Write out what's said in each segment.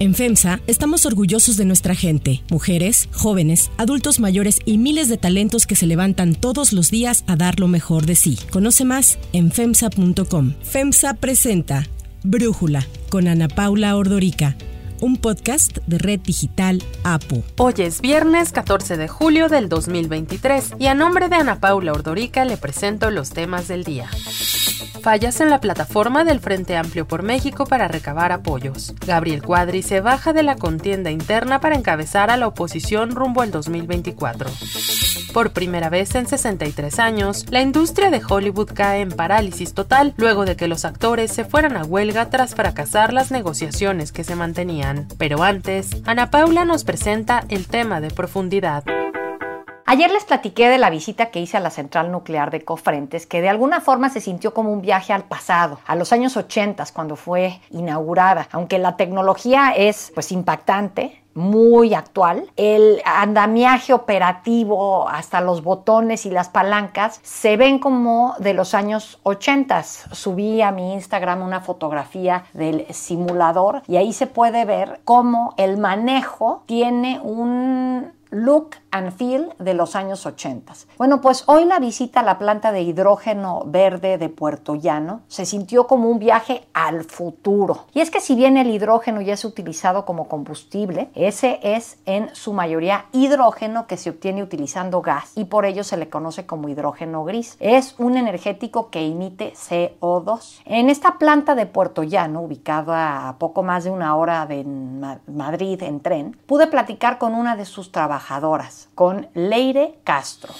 En FEMSA estamos orgullosos de nuestra gente, mujeres, jóvenes, adultos mayores y miles de talentos que se levantan todos los días a dar lo mejor de sí. Conoce más en FEMSA.com. FEMSA presenta Brújula con Ana Paula Ordorica un podcast de Red Digital APO. Hoy es viernes 14 de julio del 2023 y a nombre de Ana Paula Ordorica le presento los temas del día. Fallas en la plataforma del Frente Amplio por México para recabar apoyos. Gabriel Cuadri se baja de la contienda interna para encabezar a la oposición rumbo al 2024. Por primera vez en 63 años, la industria de Hollywood cae en parálisis total luego de que los actores se fueran a huelga tras fracasar las negociaciones que se mantenían. Pero antes, Ana Paula nos presenta el tema de profundidad. Ayer les platiqué de la visita que hice a la central nuclear de Cofrentes, que de alguna forma se sintió como un viaje al pasado, a los años 80 cuando fue inaugurada. Aunque la tecnología es pues impactante, muy actual. El andamiaje operativo, hasta los botones y las palancas, se ven como de los años 80. Subí a mi Instagram una fotografía del simulador y ahí se puede ver cómo el manejo tiene un look and feel de los años 80. Bueno, pues hoy la visita a la planta de hidrógeno verde de Puerto Llano se sintió como un viaje al futuro. Y es que si bien el hidrógeno ya es utilizado como combustible, ese es en su mayoría hidrógeno que se obtiene utilizando gas y por ello se le conoce como hidrógeno gris. Es un energético que emite CO2. En esta planta de Puerto Llano, ubicada a poco más de una hora de Madrid en tren, pude platicar con una de sus trabajadoras con Leire Castro.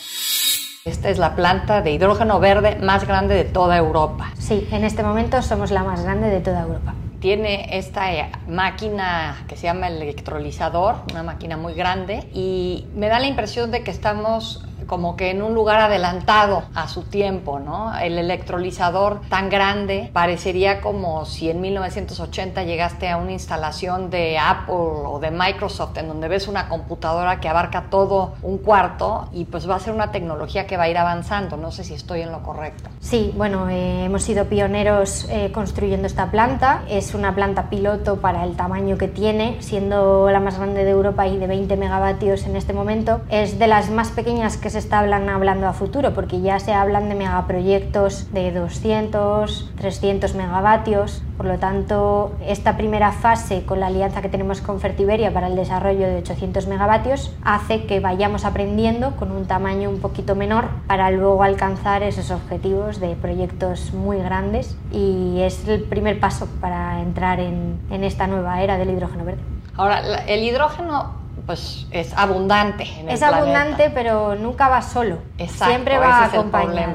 Esta es la planta de hidrógeno verde más grande de toda Europa. Sí, en este momento somos la más grande de toda Europa. Tiene esta eh, máquina que se llama el electrolizador, una máquina muy grande, y me da la impresión de que estamos como que en un lugar adelantado a su tiempo, ¿no? El electrolizador tan grande parecería como si en 1980 llegaste a una instalación de Apple o de Microsoft en donde ves una computadora que abarca todo un cuarto y pues va a ser una tecnología que va a ir avanzando. No sé si estoy en lo correcto. Sí, bueno, eh, hemos sido pioneros eh, construyendo esta planta. Es una planta piloto para el tamaño que tiene, siendo la más grande de Europa y de 20 megavatios en este momento. Es de las más pequeñas que se está hablando a futuro, porque ya se hablan de megaproyectos de 200, 300 megavatios. Por lo tanto, esta primera fase con la alianza que tenemos con Fertiberia para el desarrollo de 800 megavatios hace que vayamos aprendiendo con un tamaño un poquito menor para luego alcanzar esos objetivos de proyectos muy grandes y es el primer paso para entrar en, en esta nueva era del hidrógeno verde. Ahora, el hidrógeno pues es abundante. En es abundante, pero nunca va solo. Siempre va acompañado.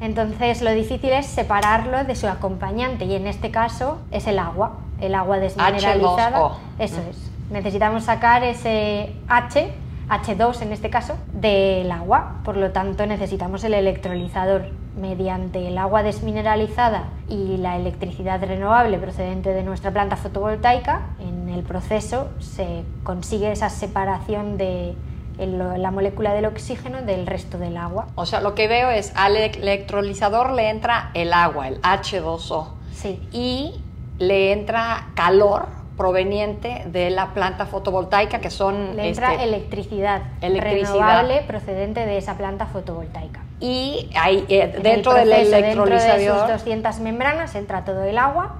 Entonces lo difícil es separarlo de su acompañante y en este caso es el agua, el agua desmineralizada. Eso es. Necesitamos sacar ese H, H2 en este caso, del agua. Por lo tanto necesitamos el electrolizador mediante el agua desmineralizada y la electricidad renovable procedente de nuestra planta fotovoltaica, en el proceso se consigue esa separación de la molécula del oxígeno del resto del agua. O sea, lo que veo es al electrolizador le entra el agua, el H2O. Sí. Y le entra calor proveniente de la planta fotovoltaica que son... Le entra este, electricidad, electricidad renovable procedente de esa planta fotovoltaica y ahí, eh, dentro del electrolizador... Dentro de sus 200 membranas entra todo el agua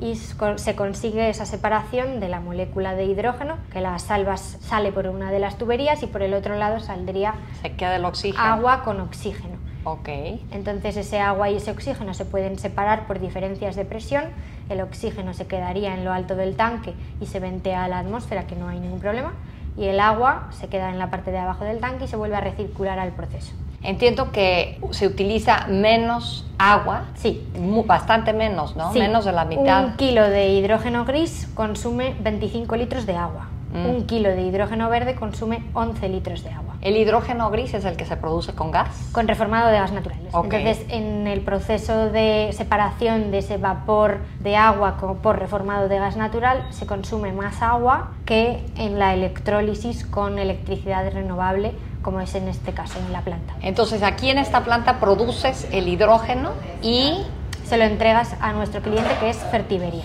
y se consigue esa separación de la molécula de hidrógeno, que la salvas sale por una de las tuberías y por el otro lado saldría se queda el oxígeno. agua con oxígeno. Ok. Entonces ese agua y ese oxígeno se pueden separar por diferencias de presión. El oxígeno se quedaría en lo alto del tanque y se ventea a la atmósfera, que no hay ningún problema. Y el agua se queda en la parte de abajo del tanque y se vuelve a recircular al proceso. Entiendo que se utiliza menos agua, sí, bastante menos, ¿no? Menos de la mitad. Un kilo de hidrógeno gris consume 25 litros de agua. Mm. Un kilo de hidrógeno verde consume 11 litros de agua. ¿El hidrógeno gris es el que se produce con gas? Con reformado de gas natural. Entonces, en el proceso de separación de ese vapor de agua por reformado de gas natural, se consume más agua que en la electrólisis con electricidad renovable como es en este caso en la planta. Entonces aquí en esta planta produces el hidrógeno y se lo entregas a nuestro cliente que es Fertiberia.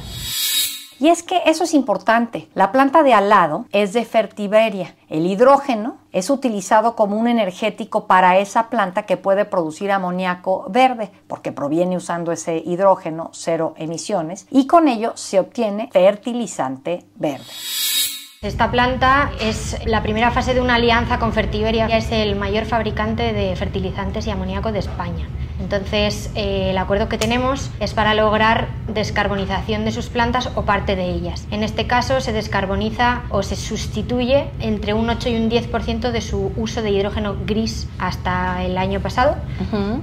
Y es que eso es importante. La planta de al lado es de Fertiberia. El hidrógeno es utilizado como un energético para esa planta que puede producir amoníaco verde, porque proviene usando ese hidrógeno cero emisiones, y con ello se obtiene fertilizante verde. Esta planta es la primera fase de una alianza con Fertiberia, que es el mayor fabricante de fertilizantes y amoníaco de España. Entonces, eh, el acuerdo que tenemos es para lograr descarbonización de sus plantas o parte de ellas. En este caso, se descarboniza o se sustituye entre un 8 y un 10% de su uso de hidrógeno gris hasta el año pasado.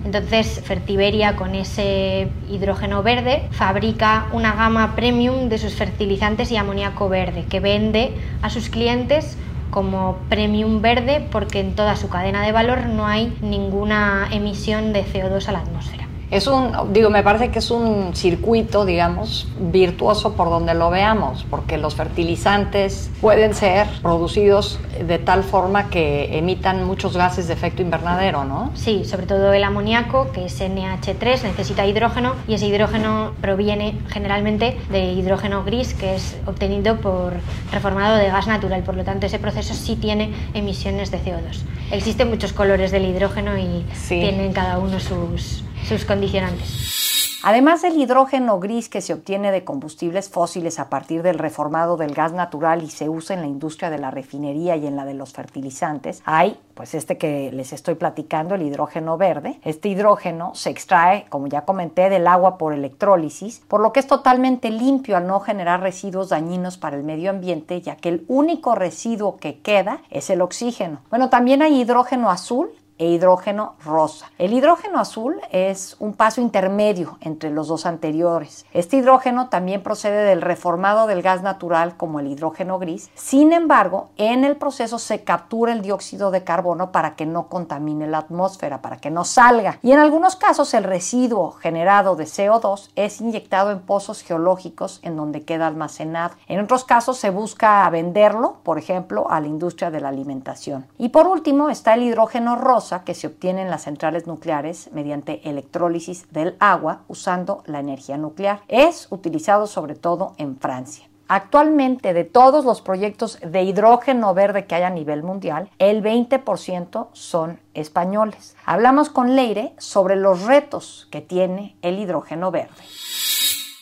Entonces, Fertiberia, con ese hidrógeno verde, fabrica una gama premium de sus fertilizantes y amoníaco verde que vende a sus clientes como premium verde porque en toda su cadena de valor no hay ninguna emisión de CO2 a la atmósfera. Es un, digo, me parece que es un circuito, digamos, virtuoso por donde lo veamos, porque los fertilizantes pueden ser producidos de tal forma que emitan muchos gases de efecto invernadero, ¿no? Sí, sobre todo el amoníaco, que es NH3, necesita hidrógeno y ese hidrógeno proviene generalmente de hidrógeno gris, que es obtenido por reformado de gas natural, por lo tanto ese proceso sí tiene emisiones de CO2. Existen muchos colores del hidrógeno y tienen cada uno sus sus condicionantes. Además del hidrógeno gris que se obtiene de combustibles fósiles a partir del reformado del gas natural y se usa en la industria de la refinería y en la de los fertilizantes, hay pues este que les estoy platicando, el hidrógeno verde. Este hidrógeno se extrae, como ya comenté, del agua por electrólisis, por lo que es totalmente limpio al no generar residuos dañinos para el medio ambiente, ya que el único residuo que queda es el oxígeno. Bueno, también hay hidrógeno azul e hidrógeno rosa. El hidrógeno azul es un paso intermedio entre los dos anteriores. Este hidrógeno también procede del reformado del gas natural como el hidrógeno gris. Sin embargo, en el proceso se captura el dióxido de carbono para que no contamine la atmósfera, para que no salga. Y en algunos casos el residuo generado de CO2 es inyectado en pozos geológicos en donde queda almacenado. En otros casos se busca venderlo, por ejemplo, a la industria de la alimentación. Y por último está el hidrógeno rosa que se obtiene en las centrales nucleares mediante electrólisis del agua usando la energía nuclear. Es utilizado sobre todo en Francia. Actualmente, de todos los proyectos de hidrógeno verde que hay a nivel mundial, el 20% son españoles. Hablamos con Leire sobre los retos que tiene el hidrógeno verde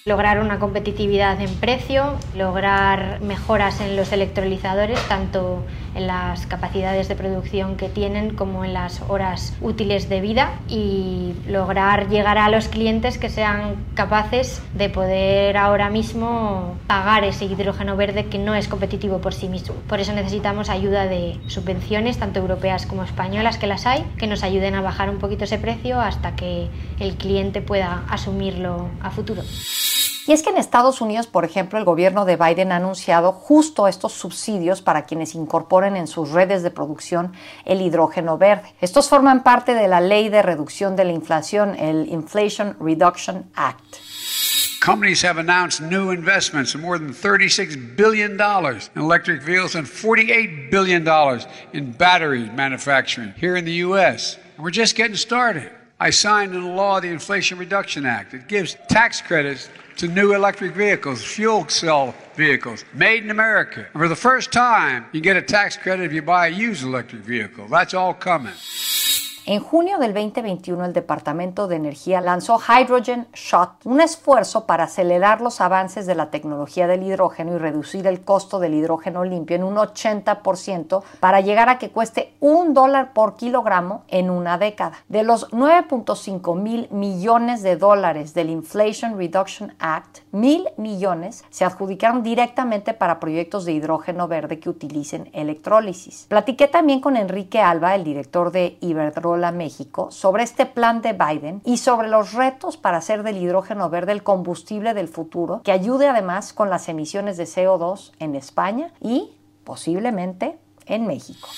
lograr una competitividad en precio, lograr mejoras en los electrolizadores, tanto en las capacidades de producción que tienen como en las horas útiles de vida y lograr llegar a los clientes que sean capaces de poder ahora mismo pagar ese hidrógeno verde que no es competitivo por sí mismo. Por eso necesitamos ayuda de subvenciones, tanto europeas como españolas, que las hay, que nos ayuden a bajar un poquito ese precio hasta que el cliente pueda asumirlo a futuro. Y es que en Estados Unidos, por ejemplo, el gobierno de Biden ha anunciado justo estos subsidios para quienes incorporen en sus redes de producción el hidrógeno verde. Estos forman parte de la ley de reducción de la inflación, el Inflation Reduction Act. Companies have announced new investments of more than $36 billion in electric vehicles and $48 billion in battery manufacturing here in the U.S. We're just getting started. I signed into law the Inflation Reduction Act. It gives tax credits to new electric vehicles, fuel cell vehicles, made in America. And for the first time, you get a tax credit if you buy a used electric vehicle. That's all coming. En junio del 2021, el Departamento de Energía lanzó Hydrogen Shot, un esfuerzo para acelerar los avances de la tecnología del hidrógeno y reducir el costo del hidrógeno limpio en un 80% para llegar a que cueste un dólar por kilogramo en una década. De los 9.5 mil millones de dólares del Inflation Reduction Act, mil millones se adjudicaron directamente para proyectos de hidrógeno verde que utilicen electrólisis. Platiqué también con Enrique Alba, el director de Iberdrola México sobre este plan de Biden y sobre los retos para hacer del hidrógeno verde el combustible del futuro que ayude además con las emisiones de CO2 en España y posiblemente en México.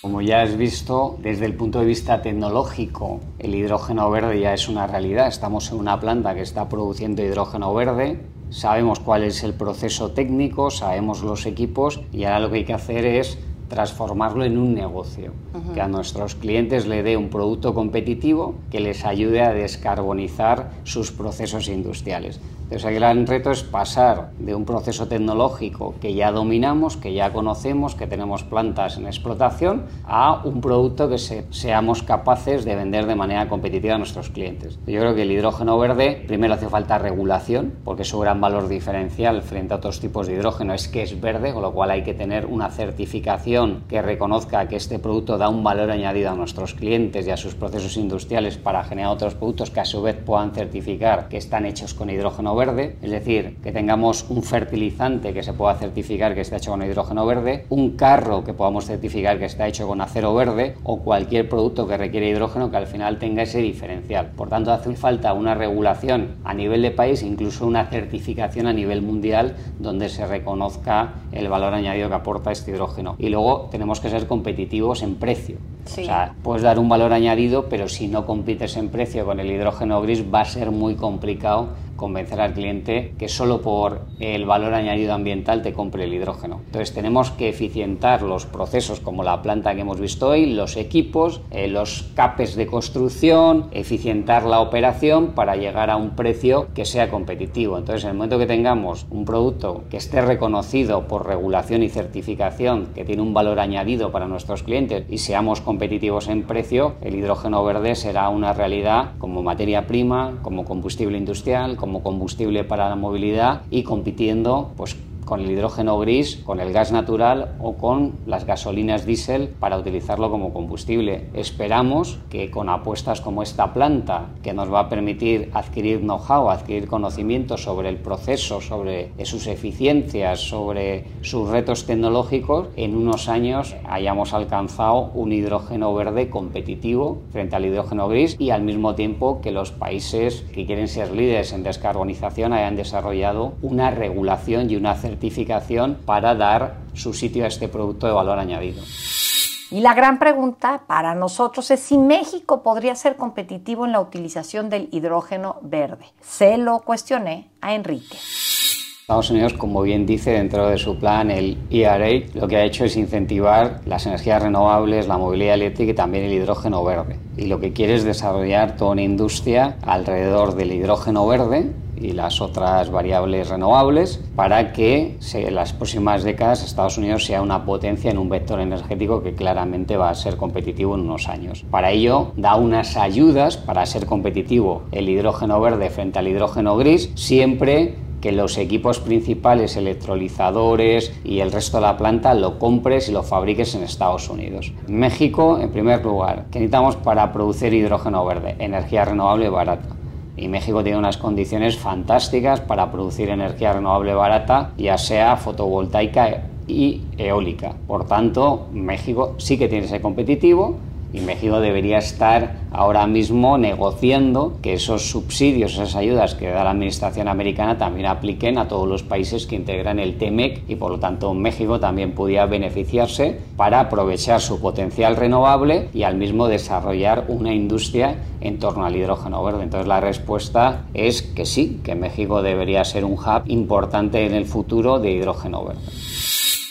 Como ya has visto, desde el punto de vista tecnológico, el hidrógeno verde ya es una realidad. Estamos en una planta que está produciendo hidrógeno verde, sabemos cuál es el proceso técnico, sabemos los equipos y ahora lo que hay que hacer es transformarlo en un negocio, que a nuestros clientes le dé un producto competitivo que les ayude a descarbonizar sus procesos industriales. Entonces el gran reto es pasar de un proceso tecnológico que ya dominamos, que ya conocemos, que tenemos plantas en explotación, a un producto que seamos capaces de vender de manera competitiva a nuestros clientes. Yo creo que el hidrógeno verde, primero hace falta regulación, porque su gran valor diferencial frente a otros tipos de hidrógeno es que es verde, con lo cual hay que tener una certificación que reconozca que este producto da un valor añadido a nuestros clientes y a sus procesos industriales para generar otros productos que a su vez puedan certificar que están hechos con hidrógeno verde, es decir, que tengamos un fertilizante que se pueda certificar que está hecho con hidrógeno verde, un carro que podamos certificar que está hecho con acero verde o cualquier producto que requiere hidrógeno que al final tenga ese diferencial. Por tanto, hace falta una regulación a nivel de país, incluso una certificación a nivel mundial donde se reconozca el valor añadido que aporta este hidrógeno. Y luego tenemos que ser competitivos en precio. O sea, puedes dar un valor añadido, pero si no compites en precio con el hidrógeno gris va a ser muy complicado convencer al cliente que solo por el valor añadido ambiental te compre el hidrógeno. Entonces tenemos que eficientar los procesos como la planta que hemos visto hoy, los equipos, eh, los capes de construcción, eficientar la operación para llegar a un precio que sea competitivo. Entonces en el momento que tengamos un producto que esté reconocido por regulación y certificación, que tiene un valor añadido para nuestros clientes y seamos competitivos en precio, el hidrógeno verde será una realidad como materia prima, como combustible industrial, como combustible para la movilidad y compitiendo pues con el hidrógeno gris, con el gas natural o con las gasolinas diésel para utilizarlo como combustible. Esperamos que con apuestas como esta planta, que nos va a permitir adquirir know-how, adquirir conocimiento sobre el proceso, sobre sus eficiencias, sobre sus retos tecnológicos, en unos años hayamos alcanzado un hidrógeno verde competitivo frente al hidrógeno gris y al mismo tiempo que los países que quieren ser líderes en descarbonización hayan desarrollado una regulación y una certificación certificación para dar su sitio a este producto de valor añadido. Y la gran pregunta para nosotros es si México podría ser competitivo en la utilización del hidrógeno verde. Se lo cuestioné a Enrique. Estados Unidos, como bien dice dentro de su plan, el ERA, lo que ha hecho es incentivar las energías renovables, la movilidad eléctrica y también el hidrógeno verde. Y lo que quiere es desarrollar toda una industria alrededor del hidrógeno verde y las otras variables renovables para que en las próximas décadas Estados Unidos sea una potencia en un vector energético que claramente va a ser competitivo en unos años. Para ello da unas ayudas para ser competitivo el hidrógeno verde frente al hidrógeno gris siempre que los equipos principales, electrolizadores y el resto de la planta lo compres y lo fabriques en Estados Unidos. México, en primer lugar, ¿qué necesitamos para producir hidrógeno verde? Energía renovable barata y México tiene unas condiciones fantásticas para producir energía renovable barata, ya sea fotovoltaica y eólica. Por tanto, México sí que tiene que ser competitivo y México debería estar ahora mismo negociando que esos subsidios, esas ayudas que da la administración americana también apliquen a todos los países que integran el TEMEC y por lo tanto México también pudiera beneficiarse para aprovechar su potencial renovable y al mismo desarrollar una industria en torno al hidrógeno verde. Entonces la respuesta es que sí, que México debería ser un hub importante en el futuro de hidrógeno verde.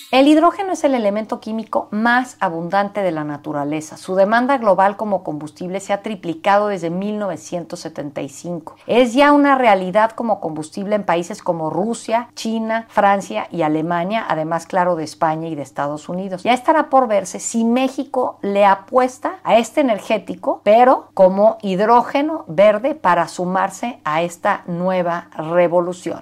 El hidrógeno es el elemento químico más abundante de la naturaleza. Su demanda global como combustible se ha triplicado desde 1975. Es ya una realidad como combustible en países como Rusia, China, Francia y Alemania, además claro de España y de Estados Unidos. Ya estará por verse si México le apuesta a este energético, pero como hidrógeno verde para sumarse a esta nueva revolución.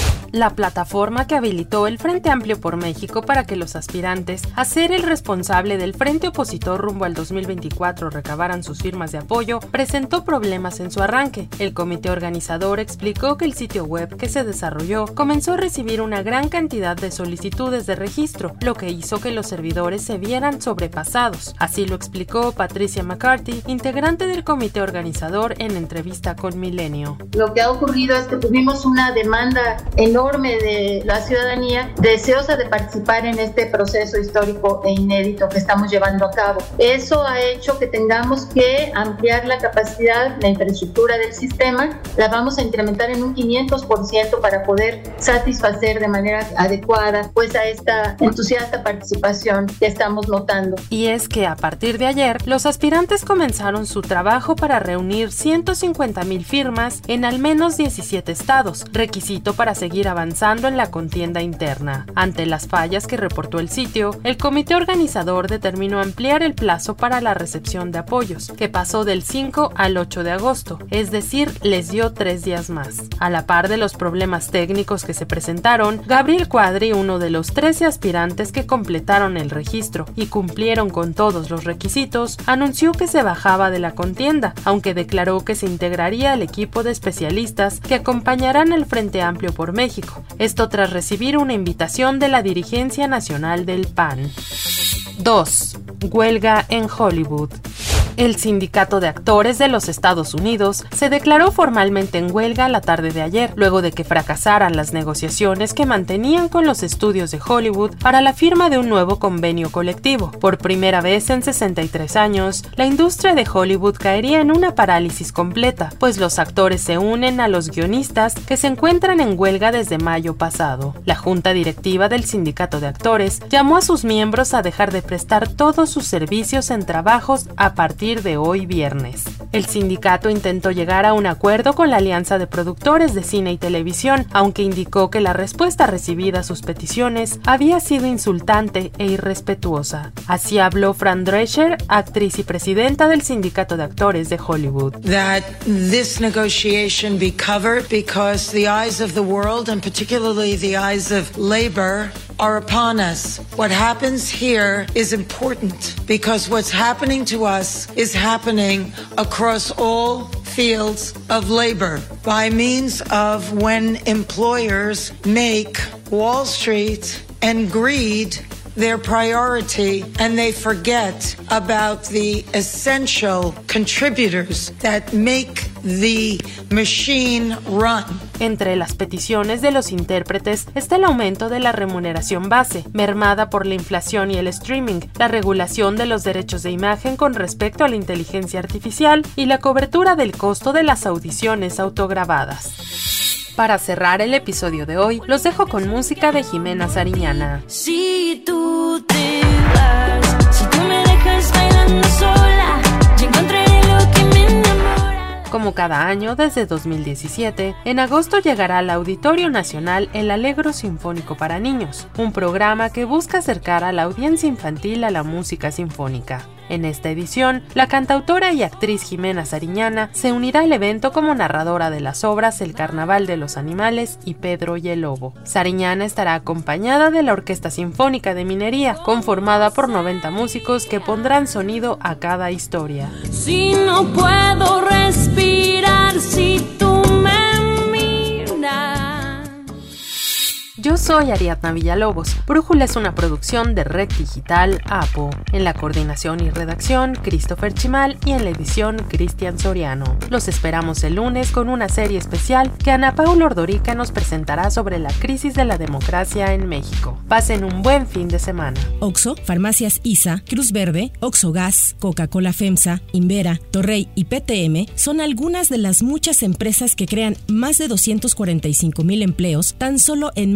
la plataforma que habilitó el Frente Amplio por México para que los aspirantes a ser el responsable del frente opositor rumbo al 2024 recabaran sus firmas de apoyo, presentó problemas en su arranque. El comité organizador explicó que el sitio web que se desarrolló comenzó a recibir una gran cantidad de solicitudes de registro, lo que hizo que los servidores se vieran sobrepasados. Así lo explicó Patricia McCarthy, integrante del comité organizador en entrevista con Milenio. Lo que ha ocurrido es que tuvimos una demanda enorme enorme de la ciudadanía deseosa de participar en este proceso histórico e inédito que estamos llevando a cabo. Eso ha hecho que tengamos que ampliar la capacidad, la infraestructura del sistema, la vamos a incrementar en un 500% para poder satisfacer de manera adecuada pues a esta entusiasta participación que estamos notando. Y es que a partir de ayer, los aspirantes comenzaron su trabajo para reunir 150 mil firmas en al menos 17 estados, requisito para seguir avanzando en la contienda interna. Ante las fallas que reportó el sitio, el comité organizador determinó ampliar el plazo para la recepción de apoyos, que pasó del 5 al 8 de agosto, es decir, les dio tres días más. A la par de los problemas técnicos que se presentaron, Gabriel Cuadri, uno de los 13 aspirantes que completaron el registro y cumplieron con todos los requisitos, anunció que se bajaba de la contienda, aunque declaró que se integraría al equipo de especialistas que acompañarán al Frente Amplio por México. Esto tras recibir una invitación de la dirigencia nacional del PAN. 2. Huelga en Hollywood. El Sindicato de Actores de los Estados Unidos se declaró formalmente en huelga la tarde de ayer, luego de que fracasaran las negociaciones que mantenían con los estudios de Hollywood para la firma de un nuevo convenio colectivo. Por primera vez en 63 años, la industria de Hollywood caería en una parálisis completa, pues los actores se unen a los guionistas que se encuentran en huelga desde mayo pasado. La junta directiva del Sindicato de Actores llamó a sus miembros a dejar de prestar todos sus servicios en trabajos a partir de hoy viernes. El sindicato intentó llegar a un acuerdo con la Alianza de Productores de Cine y Televisión, aunque indicó que la respuesta recibida a sus peticiones había sido insultante e irrespetuosa. Así habló Fran Drescher, actriz y presidenta del Sindicato de Actores de Hollywood. Are upon us. What happens here is important because what's happening to us is happening across all fields of labor by means of when employers make Wall Street and greed their priority and they forget about the essential contributors that make the machine run. Entre las peticiones de los intérpretes está el aumento de la remuneración base, mermada por la inflación y el streaming, la regulación de los derechos de imagen con respecto a la inteligencia artificial y la cobertura del costo de las audiciones autograbadas. Para cerrar el episodio de hoy, los dejo con música de Jimena Sariñana. Si tú te vas, si tú me dejas bailando sola, Como cada año desde 2017, en agosto llegará al Auditorio Nacional el Alegro Sinfónico para Niños, un programa que busca acercar a la audiencia infantil a la música sinfónica. En esta edición, la cantautora y actriz Jimena Sariñana se unirá al evento como narradora de las obras El Carnaval de los Animales y Pedro y el Lobo. Sariñana estará acompañada de la Orquesta Sinfónica de Minería, conformada por 90 músicos que pondrán sonido a cada historia. Si no puedo respirar, si tú me miras. Yo soy Ariadna Villalobos. Brújula es una producción de Red Digital APO. En la coordinación y redacción, Christopher Chimal y en la edición, Cristian Soriano. Los esperamos el lunes con una serie especial que Ana Paula Ordorica nos presentará sobre la crisis de la democracia en México. Pasen un buen fin de semana. Oxo, Farmacias ISA, Cruz Verde, Oxo Gas, Coca-Cola FEMSA, Invera, Torrey y PTM son algunas de las muchas empresas que crean más de 245 mil empleos tan solo en